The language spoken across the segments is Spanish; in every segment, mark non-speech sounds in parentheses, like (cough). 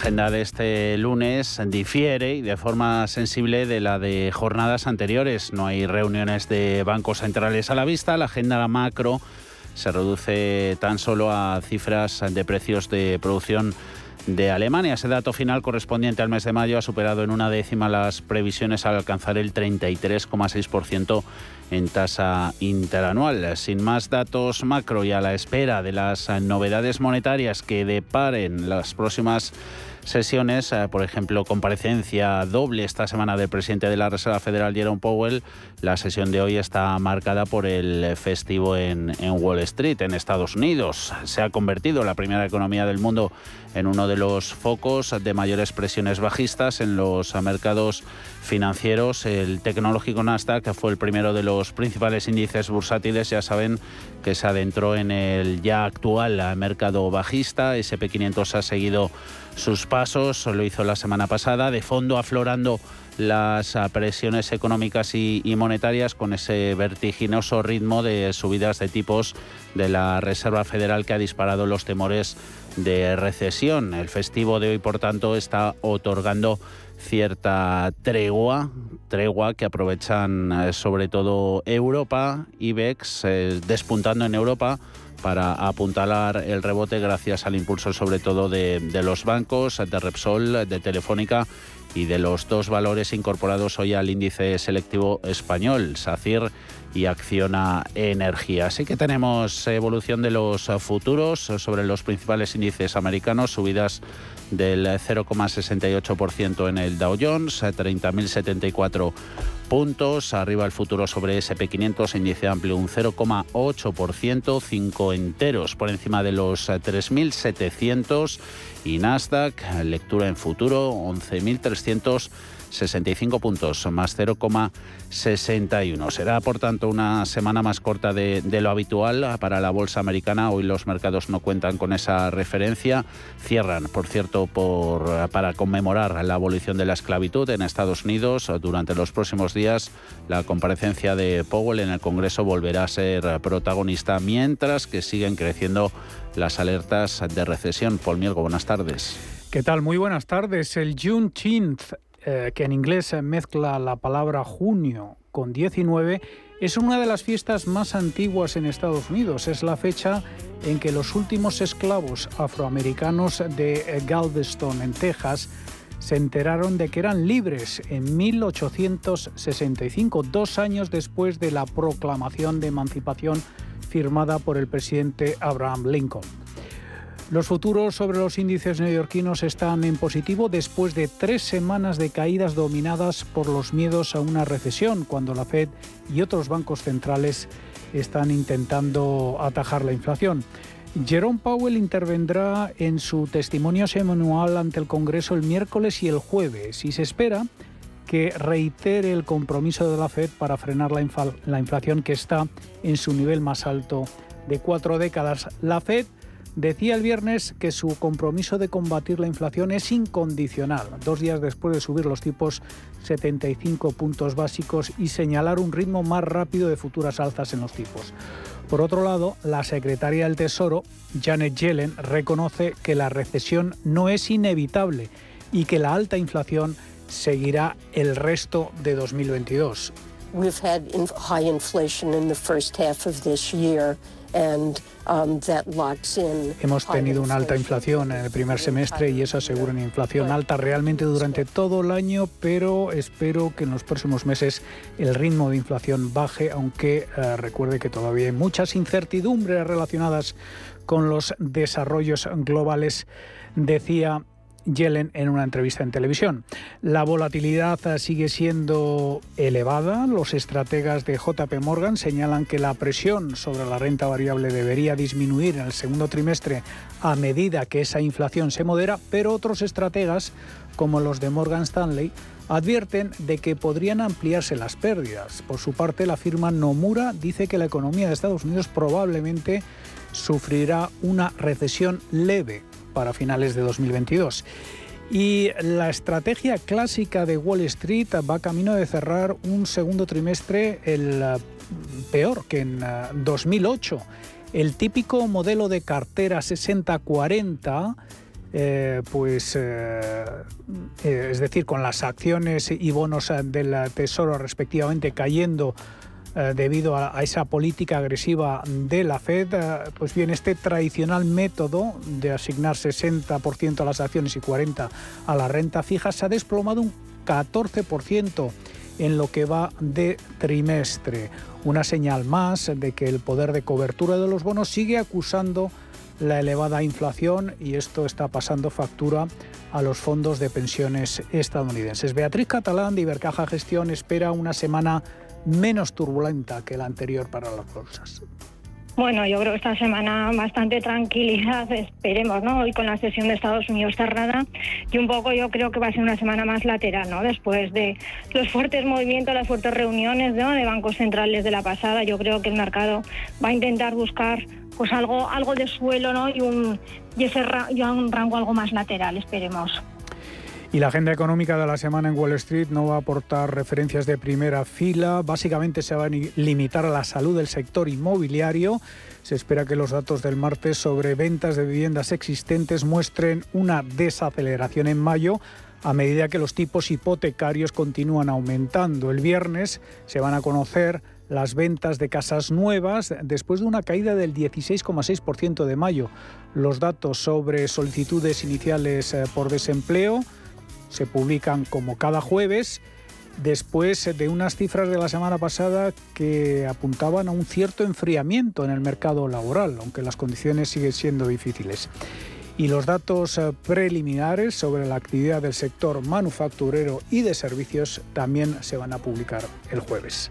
Agenda de este lunes difiere y de forma sensible de la de jornadas anteriores. No hay reuniones de bancos centrales a la vista. La agenda macro se reduce tan solo a cifras de precios de producción de Alemania. Ese dato final correspondiente al mes de mayo ha superado en una décima las previsiones al alcanzar el 33,6% en tasa interanual. Sin más datos macro y a la espera de las novedades monetarias que deparen las próximas sesiones, eh, por ejemplo, comparecencia doble esta semana del presidente de la Reserva Federal, Jerome Powell. La sesión de hoy está marcada por el festivo en, Wall Street, en Estados Unidos. Se ha convertido la primera economía del mundo en uno de los focos de mayores presiones bajistas en los mercados financieros. El tecnológico Nasdaq fue el primero de los principales índices bursátiles. Ya saben que se adentró en el ya actual mercado bajista. SP500 ha seguido sus pasos, lo hizo la semana pasada, de fondo aflorando las presiones económicas y, monetarias con ese vertiginoso ritmo de subidas de tipos de la Reserva Federal que ha disparado los temores de recesión. El festivo de hoy, por tanto, está otorgando cierta tregua, tregua que aprovechan eh, sobre todo Europa, IBEX, eh, despuntando en Europa para apuntalar el rebote gracias al impulso sobre todo de, los bancos, de Repsol, de Telefónica y de los dos valores incorporados hoy al índice selectivo español, SACIR y Acciona Energía. Así que tenemos evolución de los futuros sobre los principales índices americanos, subidas del 0,68% en el Dow Jones, 30.074 puntos. Arriba el futuro sobre SP500, índice amplio un 0,8%, 5 enteros por encima de los 3.700 y Nasdaq, lectura en futuro, 11.300 65 puntos, más 0,61. Será, por tanto, una semana más corta de, lo habitual para la bolsa americana. Hoy los mercados no cuentan con esa referencia. Cierran, por cierto, por, para conmemorar la abolición de la esclavitud en Estados Unidos. Durante los próximos días, la comparecencia de Powell en el Congreso volverá a ser protagonista, mientras que siguen creciendo las alertas de recesión. Paul Mielgo, buenas tardes. ¿Qué tal? Muy buenas tardes. El Juneteenth eh, que en inglés mezcla la palabra junio con 19, es una de las fiestas más antiguas en Estados Unidos. Es la fecha en que los últimos esclavos afroamericanos de Galveston, en Texas, se enteraron de que eran libres en 1865, dos años después de la proclamación de emancipación firmada por el presidente Abraham Lincoln. Los futuros sobre los índices neoyorquinos están en positivo después de tres semanas de caídas dominadas por los miedos a una recesión, cuando la Fed y otros bancos centrales están intentando atajar la inflación. Jerome Powell intervendrá en su testimonio semanal ante el Congreso el miércoles y el jueves y se espera que reitere el compromiso de la Fed para frenar la, la inflación que está en su nivel más alto de cuatro décadas. La Fed Decía el viernes que su compromiso de combatir la inflación es incondicional, dos días después de subir los tipos 75 puntos básicos y señalar un ritmo más rápido de futuras alzas en los tipos. Por otro lado, la secretaria del Tesoro, Janet Yellen, reconoce que la recesión no es inevitable y que la alta inflación seguirá el resto de 2022. Um, Hemos tenido una alta inflación en el primer semestre y eso asegura una inflación alta realmente durante todo el año, pero espero que en los próximos meses el ritmo de inflación baje, aunque eh, recuerde que todavía hay muchas incertidumbres relacionadas con los desarrollos globales, decía Yellen en una entrevista en televisión. La volatilidad sigue siendo elevada. Los estrategas de JP Morgan señalan que la presión sobre la renta variable debería disminuir en el segundo trimestre a medida que esa inflación se modera, pero otros estrategas, como los de Morgan Stanley, advierten de que podrían ampliarse las pérdidas. Por su parte, la firma Nomura dice que la economía de Estados Unidos probablemente sufrirá una recesión leve para finales de 2022. Y la estrategia clásica de Wall Street va camino de cerrar un segundo trimestre el eh, peor que en 2008. Eh, el típico modelo de cartera 60-40 eh, pues es decir, con las acciones y bonos del Tesoro respectivamente cayendo debido a, esa política agresiva de la Fed, pues bien, este tradicional método de asignar 60% a las acciones y 40% a la renta fija se ha desplomado un 14% en lo que va de trimestre. Una señal más de que el poder de cobertura de los bonos sigue acusando la elevada inflación y esto está pasando factura a los fondos de pensiones estadounidenses. Beatriz Catalán de Ibercaja Gestión espera una semana menos turbulenta que la anterior para las bolsas. Bueno, yo creo que esta semana bastante tranquilidad, (laughs) esperemos, ¿no? Hoy con la sesión de Estados Unidos cerrada y un poco yo creo que va a ser una semana más lateral, ¿no? Después de los fuertes movimientos, las fuertes reuniones ¿no? de bancos centrales de la pasada, yo creo que el mercado va a intentar buscar pues algo, algo de suelo ¿no? y, un, y, ese y un rango algo más lateral, esperemos. Y la agenda económica de la semana en Wall Street no va a aportar referencias de primera fila. Básicamente se va a limitar a la salud del sector inmobiliario. Se espera que los datos del martes sobre ventas de viviendas existentes muestren una desaceleración en mayo a medida que los tipos hipotecarios continúan aumentando. El viernes se van a conocer las ventas de casas nuevas después de una caída del 16,6% de mayo. Los datos sobre solicitudes iniciales eh, por desempleo se publican como cada jueves después de unas cifras de la semana pasada que apuntaban a un cierto enfriamiento en el mercado laboral, aunque las condiciones siguen siendo difíciles. Y los datos eh, preliminares sobre la actividad del sector manufacturero y de servicios también se van a publicar el jueves.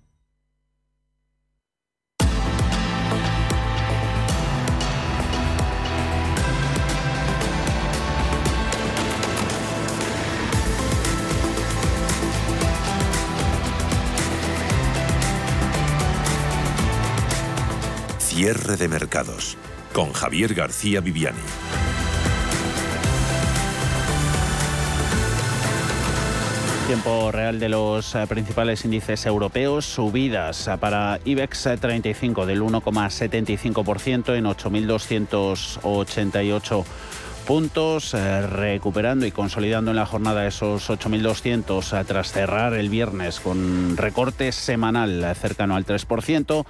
Cierre de mercados con Javier García Viviani. Tiempo real de los eh, principales índices europeos, subidas eh, para IBEX 35 del 1,75% en 8.288 puntos, eh, recuperando y consolidando en la jornada esos 8.200 tras cerrar el viernes con recorte semanal cercano al 3%.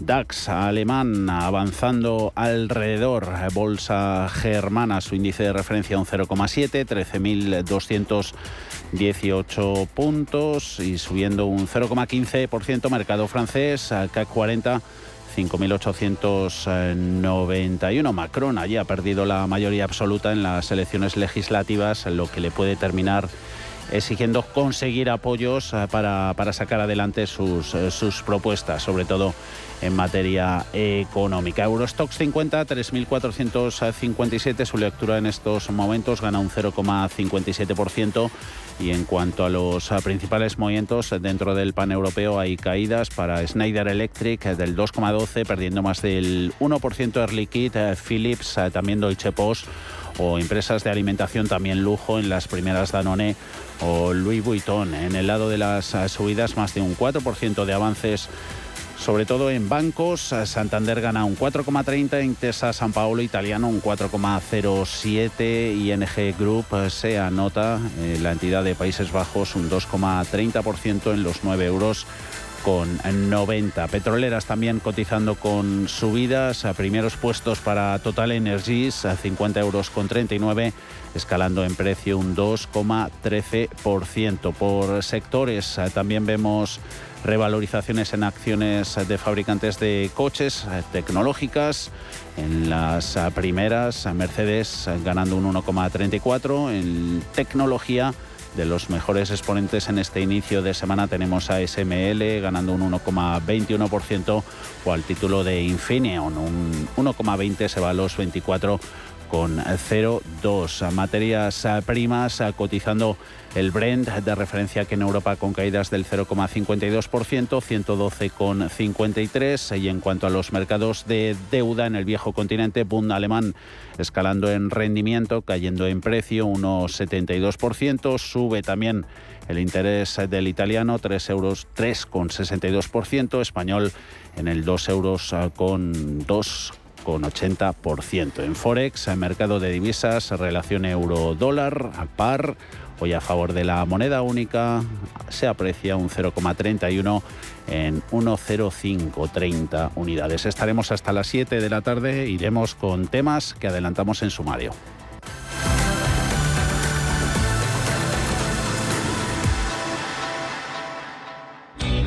DAX alemán avanzando alrededor, bolsa germana, su índice de referencia un 0,7, 13.218 puntos y subiendo un 0,15%, mercado francés, CAC 40. 5.891. Macron allí ha perdido la mayoría absoluta en las elecciones legislativas, lo que le puede terminar exigiendo conseguir apoyos eh, para, para sacar adelante sus, eh, sus propuestas, sobre todo en materia económica. Eurostox 50, 3.457, su lectura en estos momentos gana un 0,57%. Y en cuanto a los principales movimientos dentro del pan europeo, hay caídas para Schneider Electric del 2,12, perdiendo más del 1% Air Liquide, Philips, también Deutsche Post o empresas de alimentación también lujo en las primeras Danone o Louis Vuitton. En el lado de las subidas, más de un 4% de avances sobre todo en bancos. Santander gana un 4,30, Intesa San Paolo Italiano un 4,07, ING Group se anota, eh, la entidad de Países Bajos un 2,30% en los 9 euros con 90. Petroleras también cotizando con subidas, a primeros puestos para Total Energies a 50 euros con 39, escalando en precio un 2,13%. Por sectores también vemos revalorizaciones en acciones de fabricantes de coches eh, tecnológicas. En las eh, primeras, Mercedes ganando un 1,34, en tecnología de los mejores exponentes en este inicio de semana tenemos a SML ganando un 1,21% o al título de Infineon un 1,20 se va a los 24 con 0,2. Materias primas cotizando el Brent de referencia que en Europa con caídas del 0,52%, 112,53 y en cuanto a los mercados de deuda en el viejo continente, Bund alemán escalando en rendimiento, cayendo en precio 1,72%, sube también el interés del italiano 3 euros 3,62%, español en el 2 euros con 2 con 80%. En Forex, el mercado de divisas, relación euro-dólar a par. Hoy a favor de la moneda única se aprecia un 0,31 en 1,0530 unidades. Estaremos hasta las 7 de la tarde. Iremos con temas que adelantamos en sumario.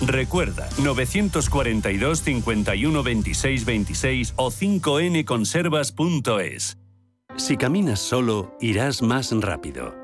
Recuerda, 942 51 26 26 o 5nconservas.es. Si caminas solo, irás más rápido.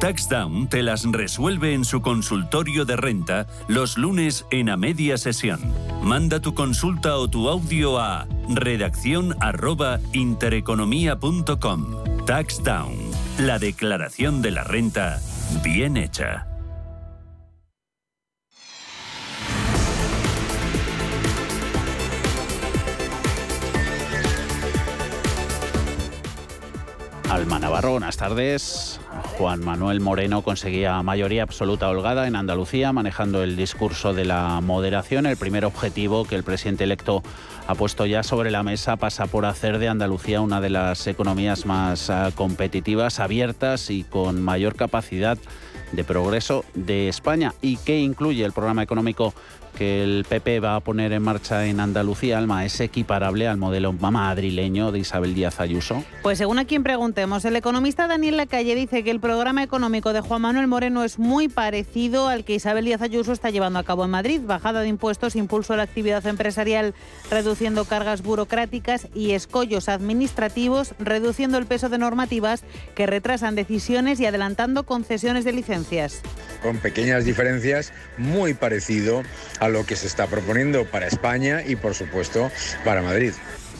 TaxDown te las resuelve en su consultorio de renta los lunes en a media sesión. Manda tu consulta o tu audio a redacción arroba intereconomía.com. TaxDown, la declaración de la renta bien hecha. Alma Navarro, buenas tardes. Juan Manuel Moreno conseguía mayoría absoluta holgada en Andalucía, manejando el discurso de la moderación. El primer objetivo que el presidente electo ha puesto ya sobre la mesa pasa por hacer de Andalucía una de las economías más ah, competitivas, abiertas y con mayor capacidad de progreso de España. ¿Y qué incluye el programa económico que el PP va a poner en marcha en Andalucía, Alma, es equiparable al modelo madrileño de Isabel Díaz Ayuso? Pues según a quien preguntemos, el economista Daniel Lacalle dice que el programa económico de Juan Manuel Moreno es muy parecido al que Isabel Díaz Ayuso está llevando a cabo en Madrid. Bajada de impuestos, impulso a la actividad empresarial, reduciendo cargas burocráticas y escollos administrativos, reduciendo el peso de normativas que retrasan decisiones y adelantando concesiones de licencias. Con pequeñas diferencias, muy parecido a lo que se está proponiendo para España y, por supuesto, para Madrid.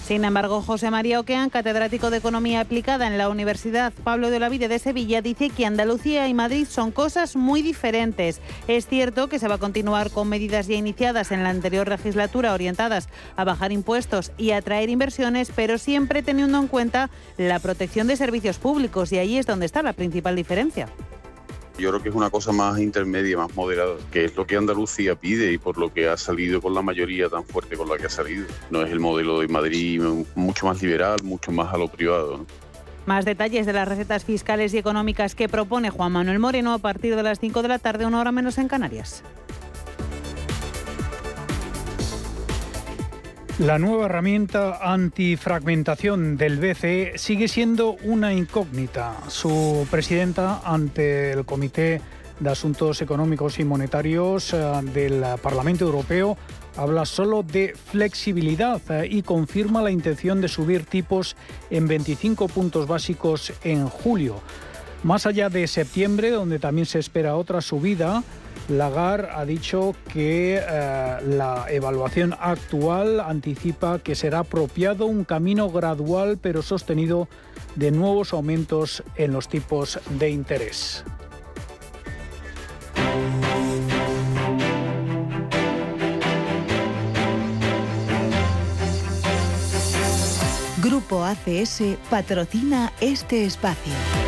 Sin embargo, José María Oquean, catedrático de Economía Aplicada en la Universidad Pablo de la Vida de Sevilla, dice que Andalucía y Madrid son cosas muy diferentes. Es cierto que se va a continuar con medidas ya iniciadas en la anterior legislatura orientadas a bajar impuestos y atraer inversiones, pero siempre teniendo en cuenta la protección de servicios públicos y ahí es donde está la principal diferencia. Yo creo que es una cosa más intermedia, más moderada, que es lo que Andalucía pide y por lo que ha salido con la mayoría tan fuerte con la que ha salido. No es el modelo de Madrid mucho más liberal, mucho más a lo privado. Más detalles de las recetas fiscales y económicas que propone Juan Manuel Moreno a partir de las 5 de la tarde, una hora menos en Canarias. La nueva herramienta antifragmentación del BCE sigue siendo una incógnita. Su presidenta ante el Comité de Asuntos Económicos y Monetarios eh, del Parlamento Europeo habla solo de flexibilidad eh, y confirma la intención de subir tipos en 25 puntos básicos en julio. Más allá de septiembre, donde también se espera otra subida, Lagarde ha dicho que eh, la evaluación actual anticipa que será apropiado un camino gradual pero sostenido de nuevos aumentos en los tipos de interés. Grupo ACS patrocina este espacio.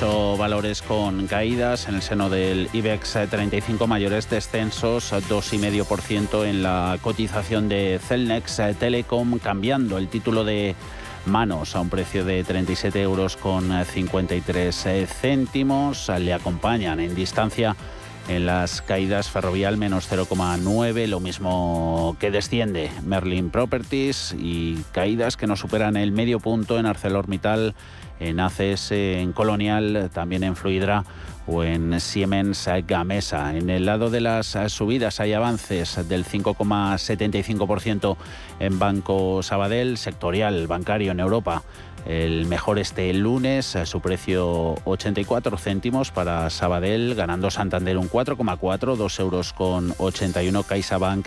Valores con caídas en el seno del IBEX 35 mayores descensos, 2,5% en la cotización de Celnex Telecom, cambiando el título de manos a un precio de 37 euros con 53 céntimos. Le acompañan en distancia en las caídas Ferrovial menos 0,9, lo mismo que desciende Merlin Properties y caídas que no superan el medio punto en ArcelorMittal en ACS, en Colonial, también en Fluidra o en Siemens Gamesa. En el lado de las subidas hay avances del 5,75% en Banco Sabadell, sectorial bancario en Europa el mejor este lunes, su precio 84 céntimos para Sabadell, ganando Santander un 4,4, 2 euros con 81 CaixaBank,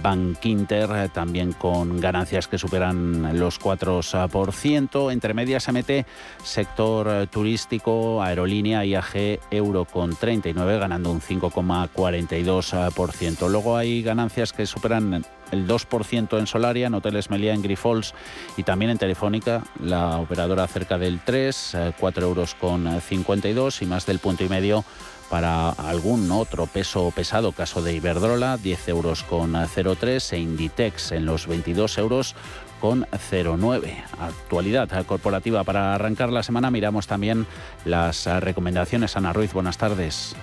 Bank Inter, también con ganancias que superan los 4%. Entre medias se mete sector turístico, aerolínea, IAG, euro con 39, ganando un 5,42%. Luego hay ganancias que superan el 2% en Solaria, en Hoteles Meliá, en Grifols y también en Telefónica, la operadora cerca del 3, 4 eh, euros con 52 y más del punto y medio para algún otro peso pesado, caso de Iberdrola, 10 euros con 0,3 e Inditex en los 22 euros con 0,9. Actualidad corporativa para arrancar la semana. Miramos también las recomendaciones. Ana Ruiz, buenas tardes.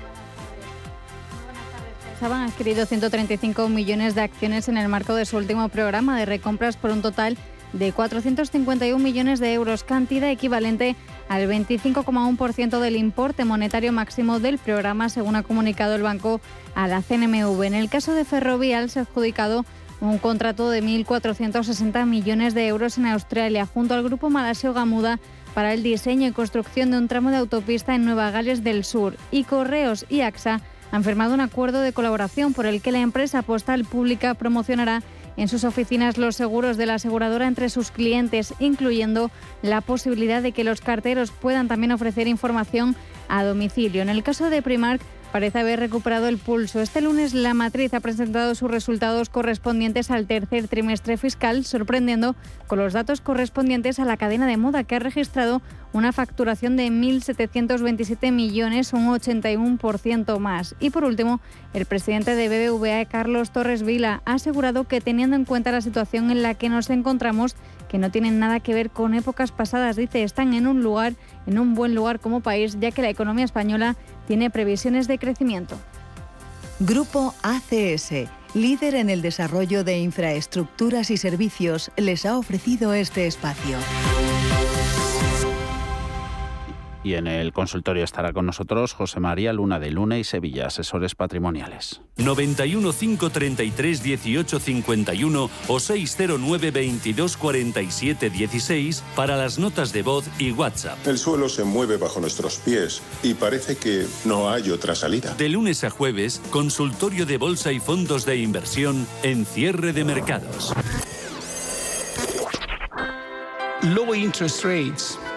Han adquirido 135 millones de acciones en el marco de su último programa de recompras por un total de 451 millones de euros, cantidad equivalente al 25,1% del importe monetario máximo del programa, según ha comunicado el banco a la CNMV. En el caso de Ferrovial se ha adjudicado un contrato de 1.460 millones de euros en Australia junto al grupo malasio Gamuda para el diseño y construcción de un tramo de autopista en Nueva Gales del Sur y Correos y AXA han firmado un acuerdo de colaboración por el que la empresa postal pública promocionará en sus oficinas los seguros de la aseguradora entre sus clientes, incluyendo la posibilidad de que los carteros puedan también ofrecer información a domicilio. En el caso de Primark, parece haber recuperado el pulso. Este lunes la matriz ha presentado sus resultados correspondientes al tercer trimestre fiscal, sorprendiendo con los datos correspondientes a la cadena de moda que ha registrado una facturación de 1.727 millones, un 81% más. Y por último, el presidente de BBVA, Carlos Torres Vila, ha asegurado que teniendo en cuenta la situación en la que nos encontramos, que no tienen nada que ver con épocas pasadas, dice, están en un lugar, en un buen lugar como país, ya que la economía española tiene previsiones de crecimiento. Grupo ACS, líder en el desarrollo de infraestructuras y servicios, les ha ofrecido este espacio. Y en el consultorio estará con nosotros José María Luna de Luna y Sevilla, asesores patrimoniales. 91 533 18 51 o 609 22 47 16 para las notas de voz y WhatsApp. El suelo se mueve bajo nuestros pies y parece que no hay otra salida. De lunes a jueves, consultorio de bolsa y fondos de inversión en cierre de mercados. Low interest rates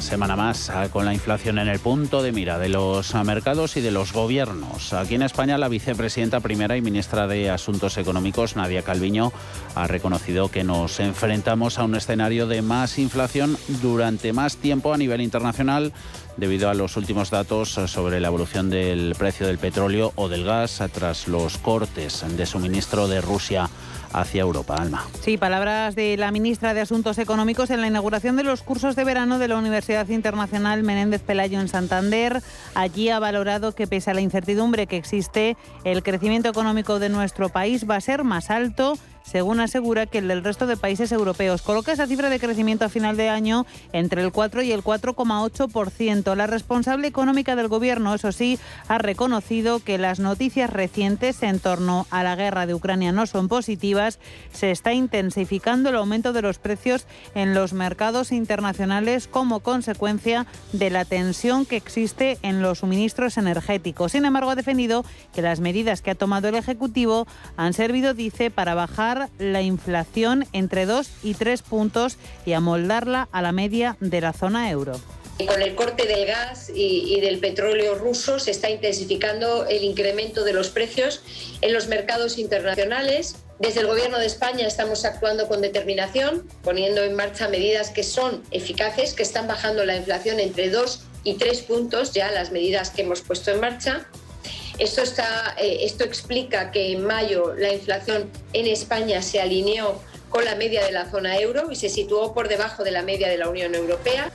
Semana más ah, con la inflación en el punto de mira de los ah, mercados y de los gobiernos. Aquí en España la vicepresidenta primera y ministra de Asuntos Económicos, Nadia Calviño, ha reconocido que nos enfrentamos a un escenario de más inflación durante más tiempo a nivel internacional debido a los últimos datos sobre la evolución del precio del petróleo o del gas tras los cortes de suministro de Rusia hacia Europa. Alma. Sí, palabras de la ministra de Asuntos Económicos en la inauguración de los cursos de verano de la Universidad Internacional Menéndez Pelayo en Santander. Allí ha valorado que pese a la incertidumbre que existe, el crecimiento económico de nuestro país va a ser más alto según asegura que el del resto de países europeos. Coloca esa cifra de crecimiento a final de año entre el 4 y el 4,8%. La responsable económica del Gobierno, eso sí, ha reconocido que las noticias recientes en torno a la guerra de Ucrania no son positivas. Se está intensificando el aumento de los precios en los mercados internacionales como consecuencia de la tensión que existe en los suministros energéticos. Sin embargo, ha defendido que las medidas que ha tomado el Ejecutivo han servido, dice, para bajar la inflación entre 2 y 3 puntos y amoldarla a la media de la zona euro. Con el corte del gas y, del petróleo ruso se está intensificando el incremento de los precios en los mercados internacionales. Desde el Gobierno de España estamos actuando con determinación, poniendo en marcha medidas que son eficaces, que están bajando la inflación entre 2 y 3 puntos, ya las medidas que hemos puesto en marcha. Esto, eh, esto explica que en mayo la inflación en España se alineó con la media de la zona euro y se situó por debajo de la media de la Unión Europea.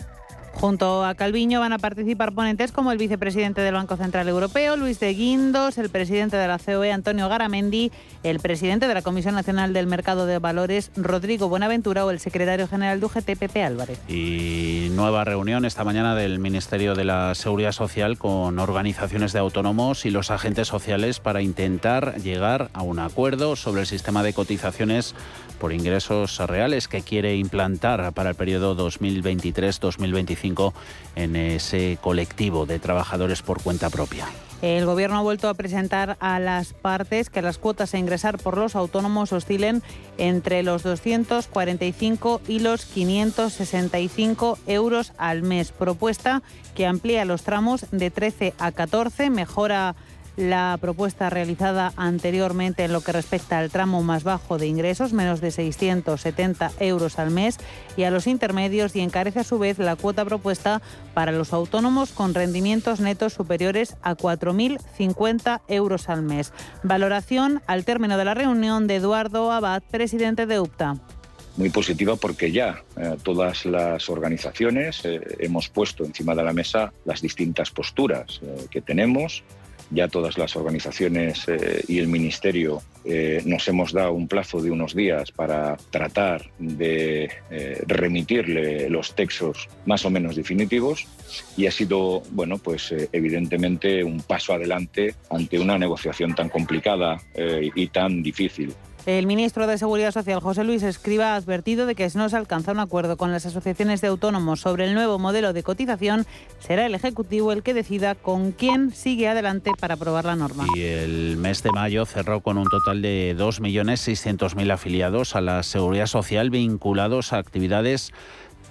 Junto a Calviño van a participar ponentes como el vicepresidente del Banco Central Europeo, Luis de Guindos, el presidente de la COE, Antonio Garamendi, el presidente de la Comisión Nacional del Mercado de Valores, Rodrigo Buenaventura, o el secretario general de UGT, Pepe Álvarez. Y nueva reunión esta mañana del Ministerio de la Seguridad Social con organizaciones de autónomos y los agentes sociales para intentar llegar a un acuerdo sobre el sistema de cotizaciones por ingresos reales que quiere implantar para el periodo 2023-2025 en ese colectivo de trabajadores por cuenta propia. El Gobierno ha vuelto a presentar a las partes que las cuotas a ingresar por los autónomos oscilen entre los 245 y los 565 euros al mes. Propuesta que amplía los tramos de 13 a 14, mejora la propuesta realizada anteriormente en lo que respecta al tramo más bajo de ingresos, menos de 670 euros al mes, y a los intermedios y encarece a su vez la cuota propuesta para los autónomos con rendimientos netos superiores a 4.050 euros al mes. Valoración al término de la reunión de Eduardo Abad, presidente de UPTA muy positiva porque ya eh, todas las organizaciones eh, hemos puesto encima de la mesa las distintas posturas eh, que tenemos ya todas las organizaciones eh, y el Ministerio eh, nos hemos dado un plazo de unos días para tratar de eh, remitirle los textos más o menos definitivos y ha sido, bueno, pues evidentemente un paso adelante ante una negociación tan complicada y tan difícil. El ministro de Seguridad Social, José Luis Escriba, ha advertido de que si no se alcanza un acuerdo con las asociaciones de autónomos sobre el nuevo modelo de cotización, será el Ejecutivo el que decida con quién sigue adelante para aprobar la norma. Y el mes de mayo cerró con un total de 2.600.000 afiliados a la Seguridad Social vinculados a actividades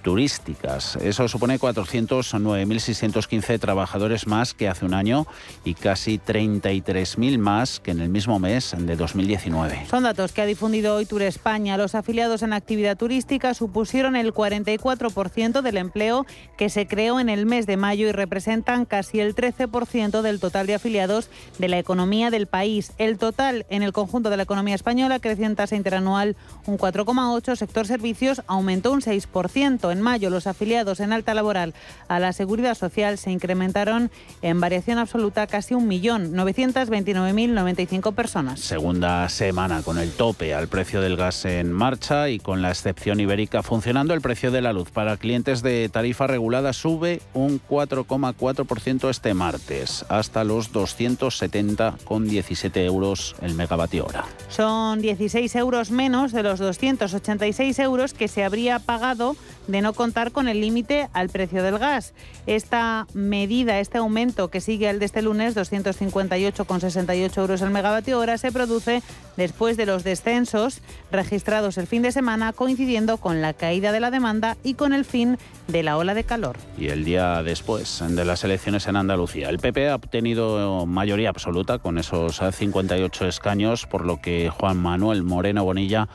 turísticas. Eso supone 409.615 trabajadores más que hace un año y casi 33.000 más que en el mismo mes de 2019. Son datos que ha difundido hoy Tour España. Los afiliados en actividad turística supusieron el 44% del empleo que se creó en el mes de mayo y representan casi el 13% del total de afiliados de la economía del país. El total en el conjunto de la economía española creció en tasa interanual un 4,8, sector servicios aumentó un 6%. En mayo, los afiliados en alta laboral a la Seguridad Social se incrementaron en variación absoluta casi 1.929.095 personas. Segunda semana con el tope al precio del gas en marcha y con la excepción ibérica funcionando, el precio de la luz para clientes de tarifa regulada sube un 4,4% este martes, hasta los 270,17 euros el megavatio hora. Son 16 euros menos de los 286 euros que se habría pagado de no contar con el límite al precio del gas. Esta medida, este aumento que sigue al de este lunes, 258,68 euros el megavatio hora, se produce después de los descensos registrados el fin de semana, coincidiendo con la caída de la demanda y con el fin de la ola de calor. Y el día después de las elecciones en Andalucía, el PP ha obtenido mayoría absoluta con esos 58 escaños, por lo que Juan Manuel Moreno Bonilla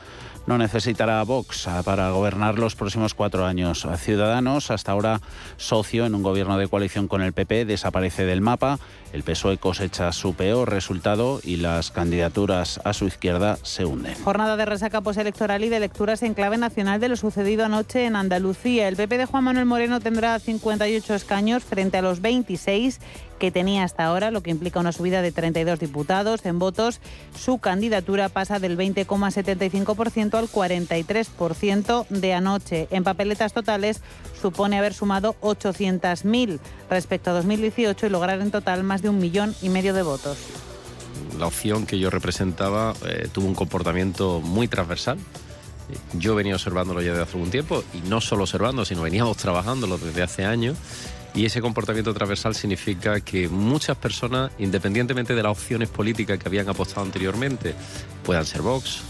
no necesitará Vox para gobernar los próximos cuatro años. Ciudadanos, hasta ahora socio en un gobierno de coalición con el PP, desaparece del mapa. El PSOE cosecha su peor resultado y las candidaturas a su izquierda se hunden. Jornada de resaca postelectoral y de lecturas en clave nacional de lo sucedido anoche en Andalucía. El PP de Juan Manuel Moreno tendrá 58 escaños frente a los 26 que tenía hasta ahora, lo que implica una subida de 32 diputados. En votos, su candidatura pasa del 20,75% al 43% de anoche. En papeletas totales, supone haber sumado 800.000 respecto a 2018 y lograr en total más de un millón y medio de votos. La opción que yo representaba eh, tuvo un comportamiento muy transversal. Yo venía observándolo ya desde hace algún tiempo y no solo observando, sino veníamos trabajándolo desde hace años y ese comportamiento transversal significa que muchas personas, independientemente de las opciones políticas que habían apostado anteriormente, puedan ser Vox,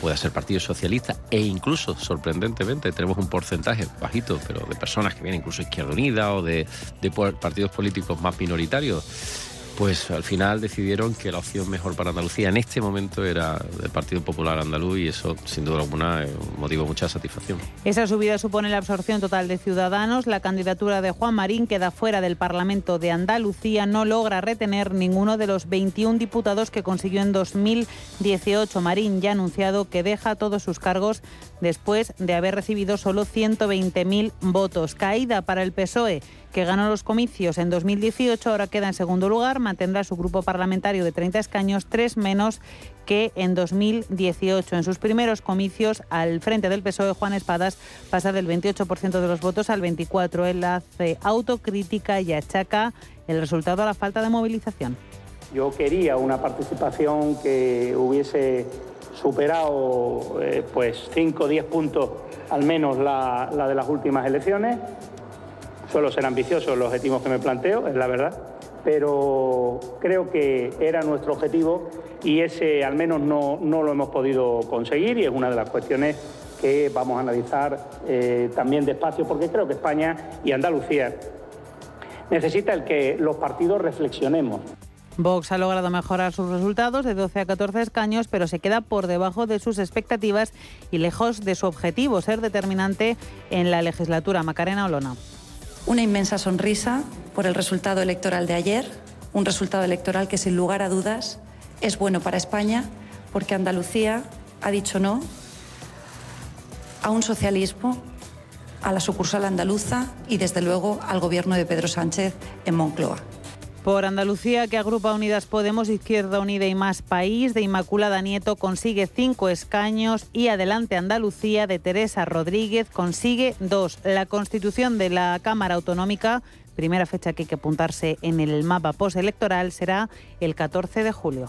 pueda ser Partido Socialista e incluso, sorprendentemente, tenemos un porcentaje bajito, pero de personas que vienen incluso Izquierda Unida o de, de partidos políticos más minoritarios pues al final decidieron que la opción mejor para Andalucía en este momento era el Partido Popular Andaluz y eso sin duda alguna de mucha satisfacción. Esa subida supone la absorción total de ciudadanos. La candidatura de Juan Marín queda fuera del Parlamento de Andalucía. No logra retener ninguno de los 21 diputados que consiguió en 2018. Marín ya ha anunciado que deja todos sus cargos después de haber recibido solo 120.000 votos. Caída para el PSOE que ganó los comicios en 2018, ahora queda en segundo lugar, mantendrá su grupo parlamentario de 30 escaños, tres menos que en 2018. En sus primeros comicios al frente del PSOE, Juan Espadas pasa del 28% de los votos al 24%. Él hace autocrítica y achaca el resultado a la falta de movilización. Yo quería una participación que hubiese superado eh, pues 5 o 10 puntos al menos la, la de las últimas elecciones Suelo ser ambicioso los objetivos que me planteo, es la verdad, pero creo que era nuestro objetivo y ese al menos no, no lo hemos podido conseguir y es una de las cuestiones que vamos a analizar eh, también despacio, porque creo que España y Andalucía necesita el que los partidos reflexionemos. Vox ha logrado mejorar sus resultados de 12 a 14 escaños, pero se queda por debajo de sus expectativas y lejos de su objetivo, ser determinante en la legislatura. Macarena Olona una inmensa sonrisa por el resultado electoral de ayer, un resultado electoral que sin lugar a dudas es bueno para España porque Andalucía ha dicho no a un socialismo, a la sucursal andaluza y desde luego al gobierno de Pedro Sánchez en Moncloa. Por Andalucía, que agrupa Unidas Podemos, Izquierda Unida y Más País, de Inmaculada Nieto consigue cinco escaños y Adelante Andalucía de Teresa Rodríguez consigue dos. La constitución de la Cámara Autonómica, primera fecha que hay que apuntarse en el mapa postelectoral, será el 14 de julio.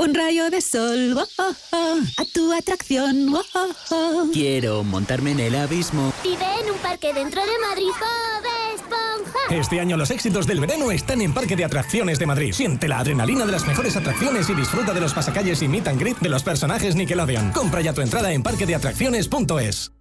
Un rayo de sol, oh, oh, oh, a tu atracción. oh, oh, oh. Quiero montarme en el abismo. Vive en un parque dentro de Madrid, Bob Esponja. Este año los éxitos del verano están en Parque de Atracciones de Madrid. Siente la adrenalina de las mejores atracciones y disfruta de los pasacalles y meet and greet de los personajes Nickelodeon. Compra ya tu entrada en parquedeatracciones.es.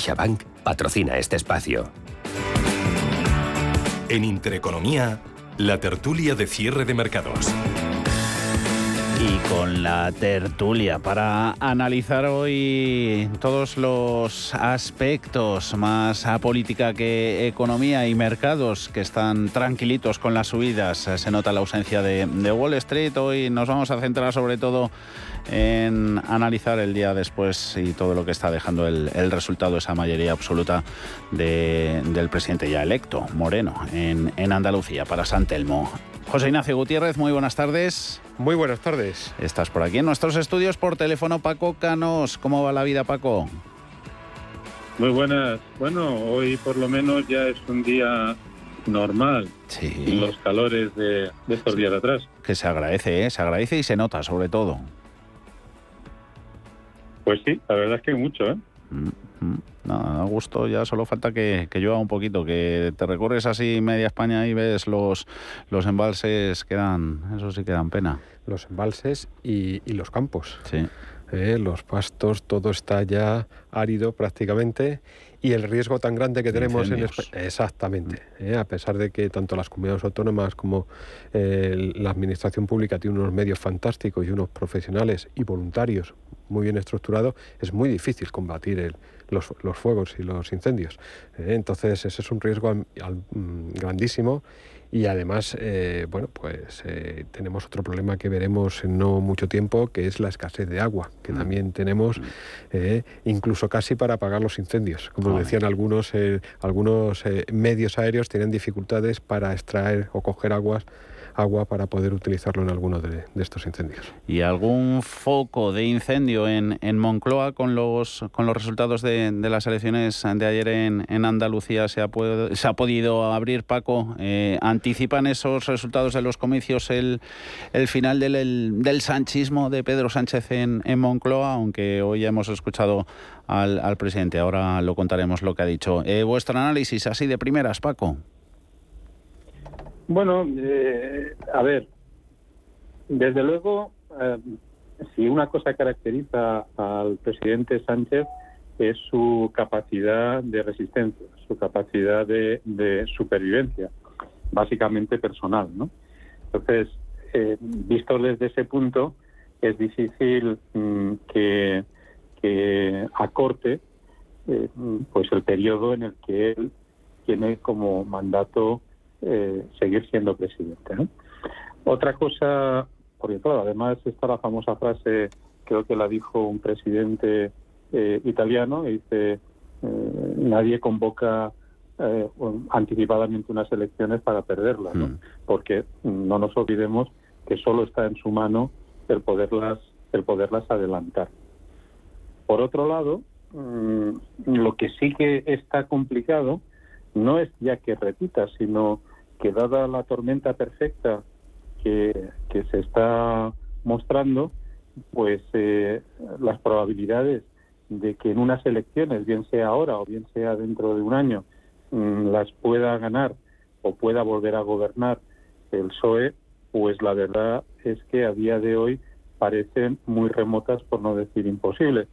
CaixaBank patrocina este espacio. En Intereconomía, la tertulia de cierre de mercados. Y con la tertulia para analizar hoy todos los aspectos más a política que economía y mercados que están tranquilitos con las subidas. Se nota la ausencia de, de Wall Street. Hoy nos vamos a centrar sobre todo en analizar el día después y todo lo que está dejando el, el resultado, esa mayoría absoluta de- del presidente ya electo, Moreno, en, en Andalucía, para San Telmo. José Ignacio Gutiérrez, muy buenas tardes. Muy buenas tardes. Estás por aquí en nuestros estudios por teléfono, Paco Canos. ¿Cómo va la vida, Paco? Muy buenas. Bueno, hoy por lo menos ya es un día normal. Sin los calores de, de estos días de atrás. Que se agradece, ¿eh? se agradece y se nota, sobre todo. Pues sí, la verdad es que mucho, ¿eh? Nada, a gusto, ya solo falta que, que llueva un poquito, que te recorres así media España y ves los, los embalses, quedan, eso sí que dan pena. Los embalses y, y los campos. Sí. Eh, los pastos, todo está ya árido prácticamente y el riesgo tan grande que tenemos Incendios. en España. Exactamente. eh, a pesar de que tanto las comunidades autónomas como eh, la administración pública tiene unos medios fantásticos y unos profesionales y voluntarios muy bien estructurados, es muy difícil combatir el- los, los fuegos y los incendios. eh, entonces, ese es un riesgo al- mm, grandísimo. Y además, eh, bueno, pues eh, tenemos otro problema que veremos en no mucho tiempo, que es la escasez de agua, que también tenemos, eh, incluso casi para apagar los incendios. Como decían algunos, algunos medios aéreos tienen dificultades para extraer o coger aguas, agua para poder utilizarlo en alguno de, estos incendios. ¿Y algún foco de incendio en, en Moncloa con los, con los resultados de, de las elecciones de ayer en, en Andalucía? ¿Se ha, puedo- se ha podido abrir, Paco? Eh, ¿Anticipan esos resultados de los comicios el, el final del, el- del sanchismo de Pedro Sánchez en, en Moncloa? Aunque hoy hemos escuchado al, al presidente, ahora lo contaremos lo que ha dicho. Eh, ¿Vuestro análisis así de primeras, Paco? Bueno, eh, a ver, desde luego, eh, si una cosa caracteriza al presidente Sánchez es su capacidad de resistencia, su capacidad de, de supervivencia, básicamente personal, ¿no? Entonces, eh, visto desde ese punto, es difícil mm, que, acorte eh, pues el periodo en el que él tiene como mandato eh, seguir siendo presidente. ¿no? Otra cosa, porque claro, además está la famosa frase, creo que la dijo un presidente eh, italiano, dice, eh, nadie convoca eh, anticipadamente unas elecciones para perderlas, ¿no? porque mm, no nos olvidemos que solo está en su mano el poderlas, el poderlas adelantar. Por otro lado, mm, lo que sí que está complicado no es ya que repita, sino que dada la tormenta perfecta que, que se está mostrando, pues eh, las probabilidades de que en unas elecciones, bien sea ahora o bien sea dentro de un año, mm, las pueda ganar o pueda volver a gobernar el PSOE, pues la verdad es que a día de hoy parecen muy remotas, por no decir imposibles.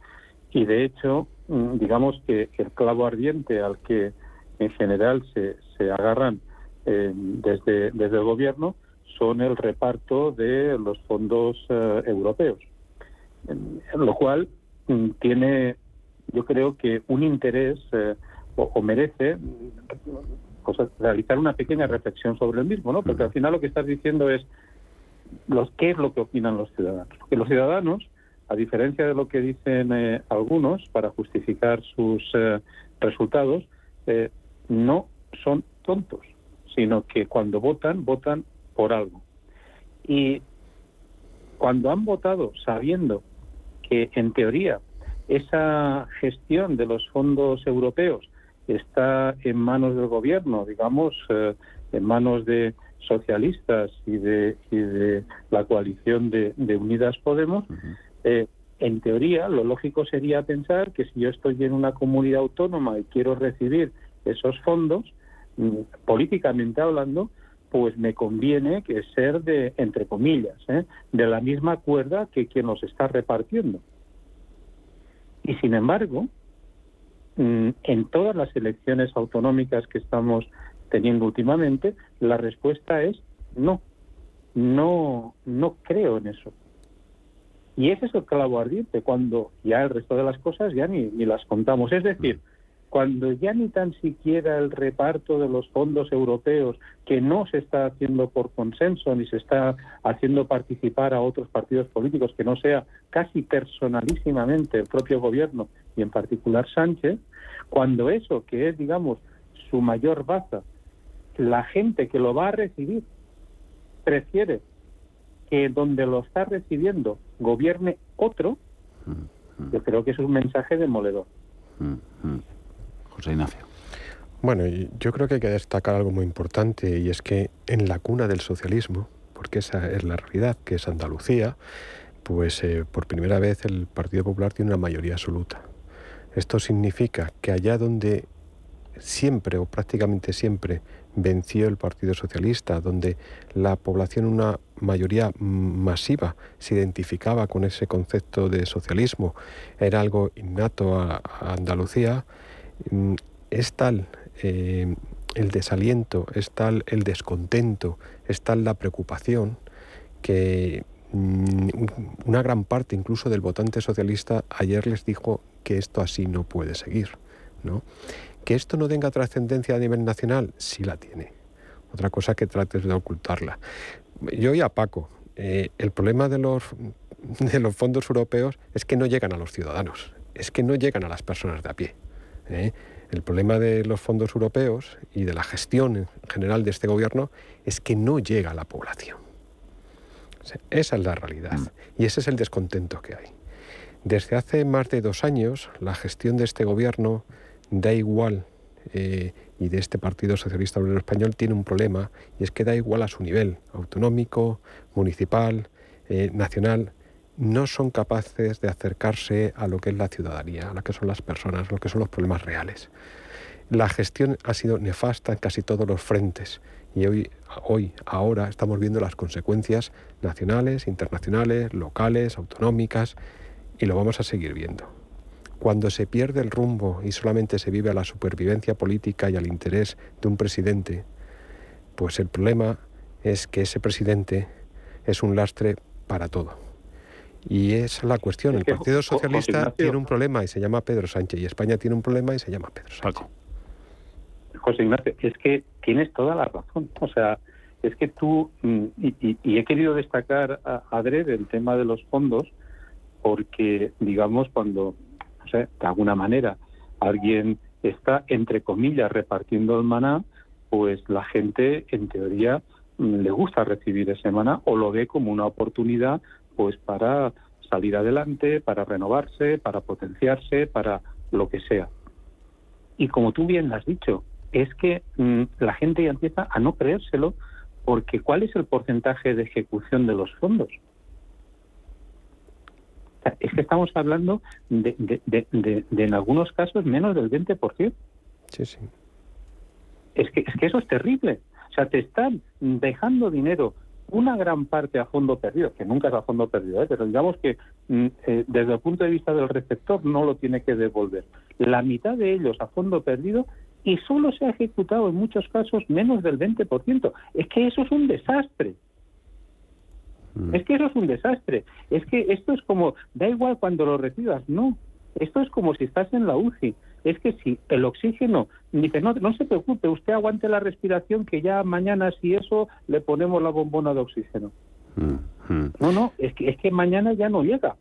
y de hecho, mm, digamos que el clavo ardiente al que en general se, se agarran eh, desde, desde el gobierno son el reparto de los fondos eh, europeos. lo cual mm, tiene, yo creo que un interés eh, o, merece pues, realizar una pequeña reflexión sobre el mismo, ¿no? Porque al final lo que estás diciendo es los qué es lo que opinan los ciudadanos. Que los ciudadanos, a diferencia de lo que dicen eh, algunos para justificar sus resultados, no son tontos, sino que cuando votan, votan por algo. Y cuando han votado sabiendo que en teoría esa gestión de los fondos europeos está en manos del gobierno, digamos, eh, en manos de socialistas y de, de la coalición de, Unidas Podemos, eh, en teoría lo lógico sería pensar que si yo estoy en una comunidad autónoma y quiero recibir esos fondos, políticamente hablando, pues me conviene que ser de, entre comillas, ¿eh? de la misma cuerda que quien los está repartiendo. Y sin embargo, mm, en todas las elecciones autonómicas que estamos teniendo últimamente, la respuesta es no. No, no creo en eso. Y ese es el clavo ardiente, cuando ya el resto de las cosas ya ni, ni las contamos. Es decir, cuando ya ni tan siquiera el reparto de los fondos europeos, que no se está haciendo por consenso ni se está haciendo participar a otros partidos políticos, que no sea casi personalísimamente el propio gobierno y en particular Sánchez, cuando eso, que es, digamos, su mayor baza, la gente que lo va a recibir prefiere que donde lo está recibiendo gobierne otro, yo creo que es un mensaje demoledor. José Ignacio. Bueno, yo creo que hay que destacar algo muy importante y es que en la cuna del socialismo, porque esa es la realidad, que es Andalucía, pues eh, por primera vez el Partido Popular tiene una mayoría absoluta. Esto significa que allá donde siempre o prácticamente siempre venció el Partido Socialista, donde la población, una mayoría masiva, se identificaba con ese concepto de socialismo, era algo innato a Andalucía, es tal eh, el desaliento, es tal el descontento, es tal la preocupación que mm, una gran parte incluso del votante socialista ayer les dijo que esto así no puede seguir. ¿no? Que esto no tenga trascendencia a nivel nacional, sí la tiene. Otra cosa que trates de ocultarla. Yo y a Paco, eh, el problema de los, de los fondos europeos es que no llegan a los ciudadanos, es que no llegan a las personas de a pie. ¿Eh? El problema de los fondos europeos y de la gestión en general de este gobierno es que no llega a la población. esa es la realidad y ese es el descontento que hay. Desde hace más de dos años, la gestión de este gobierno da igual eh, y de este Partido Socialista Obrero Español tiene un problema y es que da igual a su nivel autonómico, municipal, eh, nacional, no son capaces de acercarse a lo que es la ciudadanía, a lo que son las personas, a lo que son los problemas reales. La gestión ha sido nefasta en casi todos los frentes y hoy, hoy, ahora estamos viendo las consecuencias nacionales, internacionales, locales, autonómicas y lo vamos a seguir viendo. Cuando se pierde el rumbo y solamente se vive a la supervivencia política y al interés de un presidente, pues el problema es que ese presidente es un lastre para todo y es la cuestión. El Partido Socialista tiene un problema y se llama Pedro Sánchez. Y España tiene un problema y se llama Pedro Sánchez. José Ignacio, es que tienes toda la razón. O sea, es que tú, mm, y, he querido destacar a Adred el tema de los fondos, porque, digamos, cuando, sé, de alguna manera alguien está, entre comillas, repartiendo el maná, pues la gente, en teoría, mm, le gusta recibir ese maná o lo ve como una oportunidad pues para salir adelante, para renovarse, para potenciarse, para lo que sea. Y como tú bien has dicho, es que mm, la gente ya empieza a no creérselo porque ¿cuál es el porcentaje de ejecución de los fondos? es que estamos hablando de, de, en algunos casos menos del 20%. Sí, sí. Es que, es que eso es terrible. O sea, te están dejando dinero una gran parte a fondo perdido, que nunca es a fondo perdido, ¿eh? pero digamos que mm, eh, desde el punto de vista del receptor no lo tiene que devolver. La mitad de ellos a fondo perdido y solo se ha ejecutado en muchos casos menos del 20%. Es que eso es un desastre. Mm. Es que eso es un desastre. Es que esto es como, da igual cuando lo recibas, no. Esto es como si estás en la UCI. Es que si el oxígeno, dice, no, no se preocupe, usted aguante la respiración que ya mañana si eso le ponemos la bombona de oxígeno. Mm, mm. No, no, es que, es que mañana ya no llega.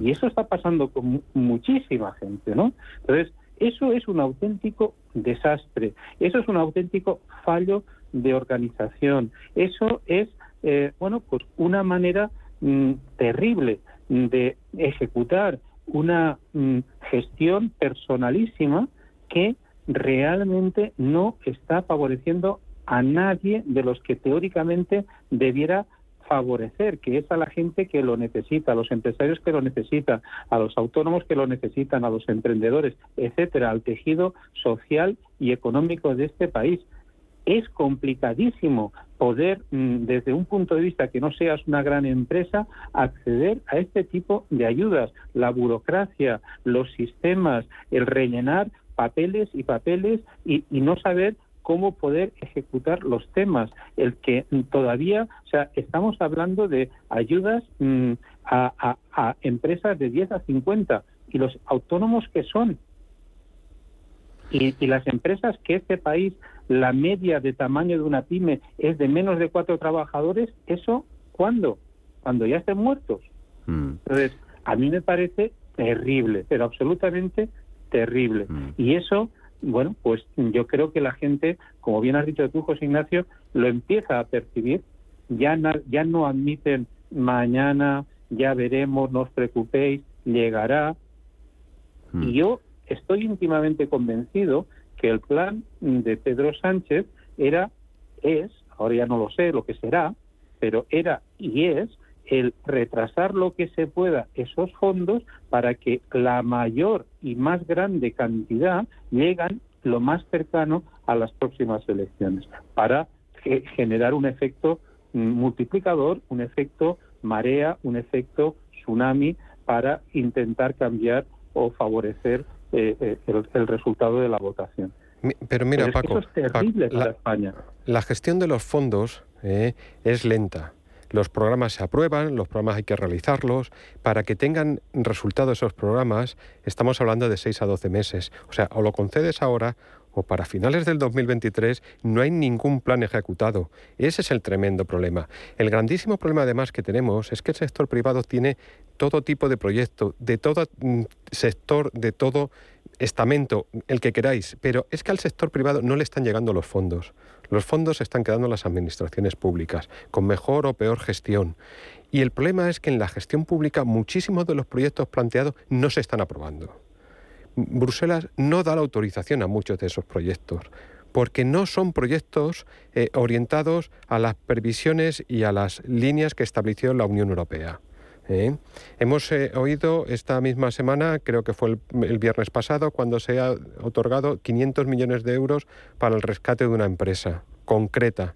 Y eso está pasando con muchísima gente, ¿no? Entonces, eso es un auténtico desastre, eso es un auténtico fallo de organización, eso es eh, bueno, pues una manera mm, terrible de ejecutar una mm, gestión personalísima que realmente no está favoreciendo a nadie de los que teóricamente debiera favorecer, que es a la gente que lo necesita, a los empresarios que lo necesitan, a los autónomos que lo necesitan, a los emprendedores, etcétera, al tejido social y económico de este país es complicadísimo poder, mm, desde un punto de vista que no seas una gran empresa, acceder a este tipo de ayudas. La burocracia, los sistemas, el rellenar papeles y papeles y, no saber cómo poder ejecutar los temas. El que todavía, o sea, estamos hablando de ayudas mm, a, a empresas de 10 a 50 y los autónomos que son y, las empresas que este país, la media de tamaño de una pyme es de menos de cuatro trabajadores, ¿eso cuándo? Cuando ya estén muertos. Mm. Entonces, a mí me parece terrible, pero absolutamente terrible. Mm. Y eso, bueno, pues yo creo que la gente, como bien has dicho tú, José Ignacio, lo empieza a percibir. Ya, ya no admiten mañana, ya veremos, no os preocupéis, llegará. Mm. Y yo estoy íntimamente convencido que el plan de Pedro Sánchez era, es, ahora ya no lo sé lo que será, pero era y es el retrasar lo que se pueda esos fondos para que la mayor y más grande cantidad llegan lo más cercano a las próximas elecciones, para generar un efecto multiplicador, un efecto marea, un efecto tsunami, para intentar cambiar o favorecer eh, eh, el, resultado de la votación. Pero mira, Paco, es terrible para la, España. La gestión de los fondos eh, es lenta. Los programas se aprueban, los programas hay que realizarlos. Para que tengan resultado esos programas, estamos hablando de 6 a 12 meses. O sea, o lo concedes ahora o para finales del 2023 no hay ningún plan ejecutado. Ese es el tremendo problema. El grandísimo problema además que tenemos es que el sector privado tiene todo tipo de proyectos, de todo mm, sector, de todo estamento, el que queráis, pero es que al sector privado no le están llegando los fondos. Los fondos se están quedando en las administraciones públicas, con mejor o peor gestión. Y el problema es que en la gestión pública muchísimos de los proyectos planteados no se están aprobando. Bruselas no da la autorización a muchos de esos proyectos porque no son proyectos eh, orientados a las previsiones y a las líneas que estableció la Unión Europea. ¿eh? Hemos eh, oído esta misma semana, creo que fue el, viernes pasado, cuando se ha otorgado 500 millones de euros para el rescate de una empresa concreta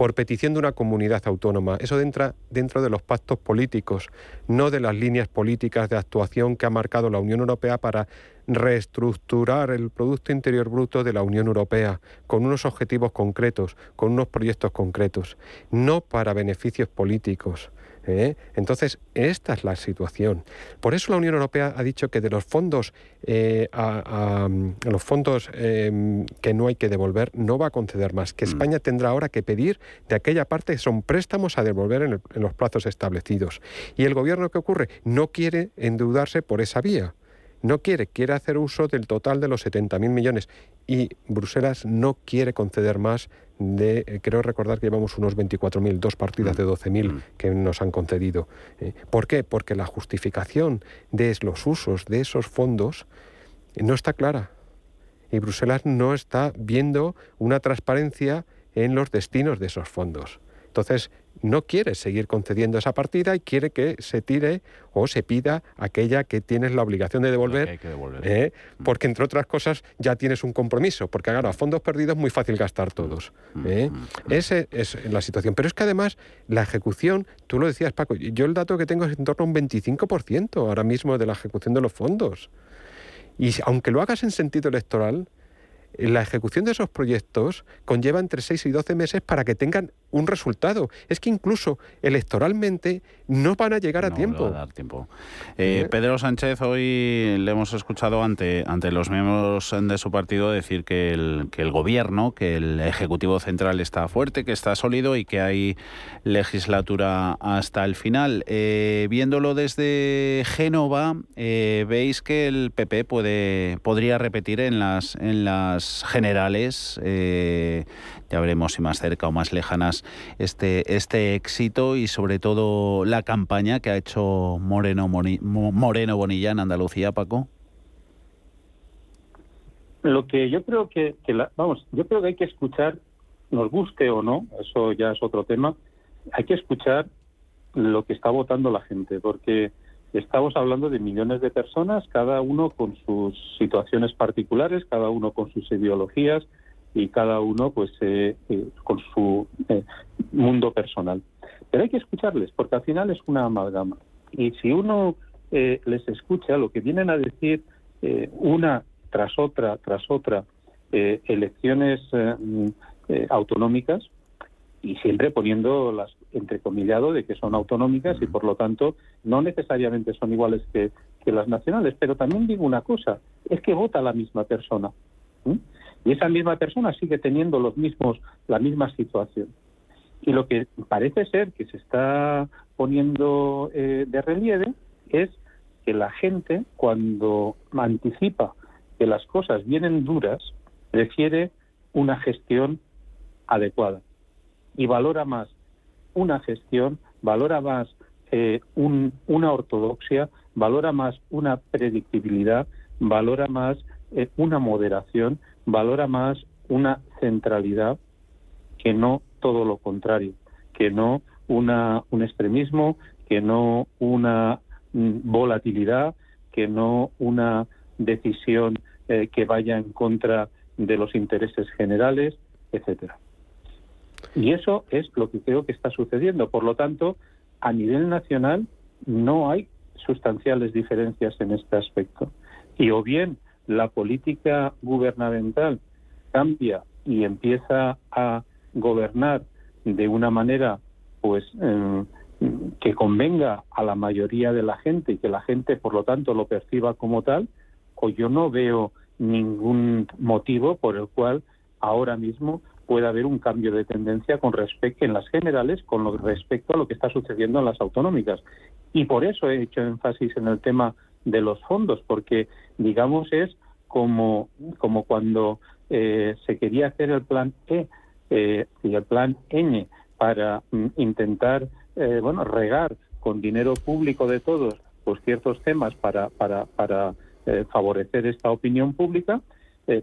por petición de una comunidad autónoma. Eso entra dentro de los pactos políticos, no de las líneas políticas de actuación que ha marcado la Unión Europea para reestructurar el Producto Interior Bruto de la Unión Europea con unos objetivos concretos, con unos proyectos concretos, no para beneficios políticos. ¿Eh? Entonces, esta es la situación. Por eso la Unión Europea ha dicho que de los fondos, eh, a, los fondos em, que no hay que devolver, no va a conceder más. Que mm. España tendrá ahora que pedir de aquella parte que son préstamos a devolver en, en los plazos establecidos. Y el gobierno, ¿qué ocurre? No quiere endeudarse por esa vía. No quiere, quiere hacer uso del total de los 70.000 millones y Bruselas no quiere conceder más de, eh, creo recordar que llevamos unos 24.000, dos partidas de 12.000 mm. que nos han concedido. Eh, ¿Por qué? Porque la justificación de los usos de esos fondos no está clara. Y Bruselas no está viendo una transparencia en los destinos de esos fondos. Entonces, no quiere seguir concediendo esa partida y quiere que se tire o se pida aquella que tienes la obligación de devolver, ¿eh? mm. porque entre otras cosas ya tienes un compromiso, porque ahora a fondos perdidos es muy fácil gastar todos. Mm, ¿eh? mm, Esa es la situación. Pero es que además la ejecución, tú lo decías Paco, yo el dato que tengo es en torno a un 25% ahora mismo de la ejecución de los fondos. Y aunque lo hagas en sentido electoral, la ejecución de esos proyectos conlleva entre 6 y 12 meses para que tengan un resultado. Es que incluso electoralmente no van a llegar a tiempo. a dar tiempo. Eh, Pedro Sánchez hoy le hemos escuchado ante, ante los miembros de su partido decir que el, que el gobierno, que el Ejecutivo Central está fuerte, que está sólido y que hay legislatura hasta el final. Eh, viéndolo desde Génova, eh, veis que el PP puede, podría repetir en las, en las generales ya veremos si más cerca o más lejanas este, este éxito y sobre todo la campaña que ha hecho Moreno, Moreno Bonilla en Andalucía, Paco. Lo que yo creo que, vamos, yo creo que hay que escuchar, nos guste o no, eso ya es otro tema, hay que escuchar lo que está votando la gente, porque estamos hablando de millones de personas, cada uno con sus situaciones particulares, cada uno con sus ideologías, y cada uno pues eh, eh, con su eh, mundo personal. Pero hay que escucharles porque al final es una amalgama. Y si uno les escucha lo que vienen a decir una tras otra, tras otra, elecciones autonómicas, y siempre poniendo las entrecomillado de que son autonómicas y por lo tanto no necesariamente son iguales que, que las nacionales. Pero también digo una cosa, es que vota la misma persona. Y esa misma persona sigue teniendo los mismos, la misma situación. Y lo que parece ser que se está poniendo eh, de relieve es que la gente, cuando anticipa que las cosas vienen duras, prefiere una gestión adecuada y valora más una gestión, valora más eh, una ortodoxia, valora más una predictibilidad, valora más eh, una moderación valora más una centralidad que no todo lo contrario, que no una, un extremismo, que no una mm, volatilidad, que no una decisión eh, que vaya en contra de los intereses generales, etcétera. Y eso es lo que creo que está sucediendo. Por lo tanto, a nivel nacional no hay sustanciales diferencias en este aspecto. Y o bien la política gubernamental cambia y empieza a gobernar de una manera pues em, que convenga a la mayoría de la gente y que la gente por lo tanto lo perciba como tal o yo no veo ningún motivo por el cual ahora mismo pueda haber un cambio de tendencia con respecto en las generales con lo respecto a lo que está sucediendo en las autonómicas. Y por eso he hecho énfasis en el tema de los fondos, porque digamos es como, como cuando eh, se quería hacer el plan E eh, y el plan Ñ para mm, intentar eh, bueno regar con dinero público de todos pues ciertos temas para, para, para favorecer esta opinión pública,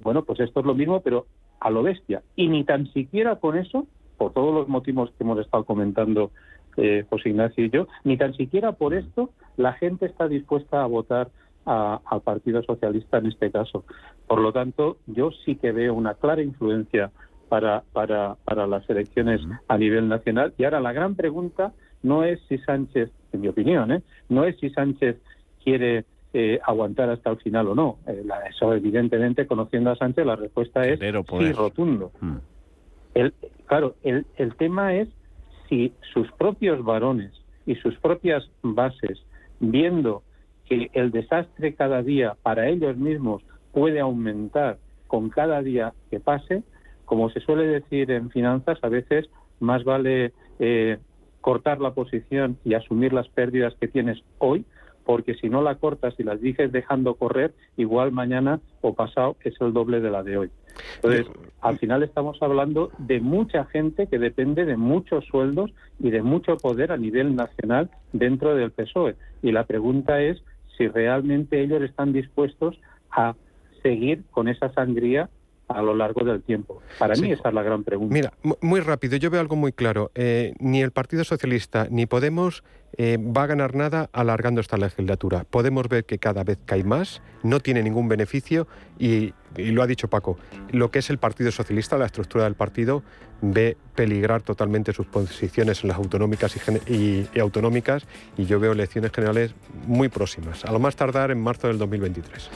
bueno, pues esto es lo mismo, pero a lo bestia. Y ni tan siquiera con eso, por todos los motivos que hemos estado comentando eh, José Ignacio y yo, ni tan siquiera por esto la gente está dispuesta a votar al Partido Socialista en este caso. Por lo tanto, yo sí que veo una clara influencia para, para, para las elecciones a nivel nacional. Y ahora la gran pregunta no es si Sánchez, en mi opinión, ¿eh? no es si Sánchez quiere eh, aguantar hasta el final o no. Eh, eso, evidentemente, conociendo a Sánchez, la respuesta es sí, rotundo. Mm. El, claro, el, el tema es si sus propios varones y sus propias bases, viendo que el desastre cada día para ellos mismos puede aumentar con cada día que pase, como se suele decir en finanzas, a veces más vale eh, cortar la posición y asumir las pérdidas que tienes hoy porque si no la cortas y las dices dejando correr, igual mañana o pasado es el doble de la de hoy. Entonces, al final estamos hablando de mucha gente que depende de muchos sueldos y de mucho poder a nivel nacional dentro del PSOE. Y la pregunta es si realmente ellos están dispuestos a seguir con esa sangría a lo largo del tiempo. Para mí esa es la gran pregunta. Mira, muy rápido, yo veo algo muy claro. Eh, ni el Partido Socialista ni Podemos eh, va a ganar nada alargando esta legislatura. Podemos ver que cada vez cae más, no tiene ningún beneficio y, lo ha dicho Paco, lo que es el Partido Socialista, la estructura del partido, ve peligrar totalmente sus posiciones en las autonómicas y, autonómicas y yo veo elecciones generales muy próximas, a lo más tardar en marzo del 2023.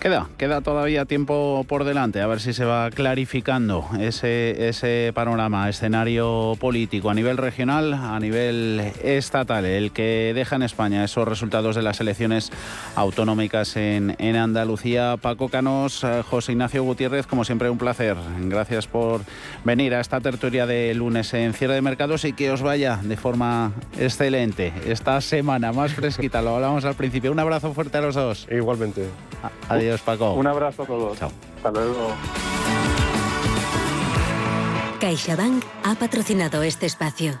Queda, queda todavía tiempo por delante, a ver si se va clarificando ese, ese panorama, escenario político a nivel regional, a nivel estatal, el que deja en España esos resultados de las elecciones autonómicas en, en Andalucía. Paco Canos, eh, José Ignacio Gutiérrez, como siempre un placer. Gracias por venir a esta tertulia de lunes en cierre de mercados y que os vaya de forma excelente esta semana más fresquita, lo hablamos al principio. Un abrazo fuerte a los dos. Igualmente. adiós, Paco. Un abrazo a todos. Chao. Hasta luego. CaixaBank ha patrocinado este espacio.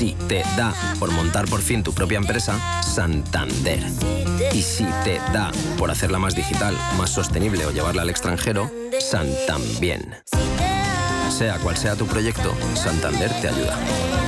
Si te da por montar por fin tu propia empresa, Santander. Y si te da por hacerla más digital, más sostenible o llevarla al extranjero, Santambién. Sea cual sea tu proyecto, Santander te ayuda.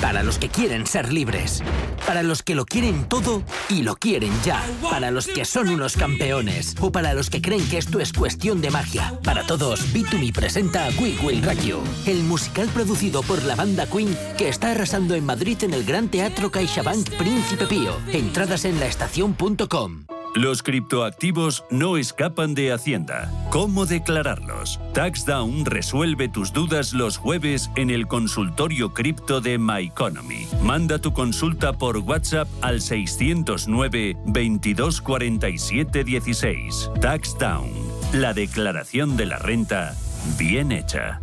Para los que quieren ser libres. Para los que lo quieren todo y lo quieren ya. Para los que son unos campeones. O para los que creen que esto es cuestión de magia. Para todos, B2Me presenta We Will Rock You, el musical producido por la banda Queen que está arrasando en Madrid en el Gran Teatro CaixaBank Príncipe Pío. Entradas en laestacion.com. Los criptoactivos no escapan de Hacienda. ¿Cómo declararlos? TaxDown resuelve tus dudas los jueves en el consultorio cripto de MyEconomy. Manda tu consulta por WhatsApp al 609 2247 16. TaxDown. La declaración de la renta bien hecha.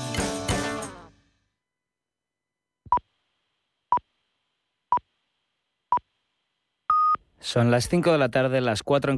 Son las 5 de la tarde, las 4 en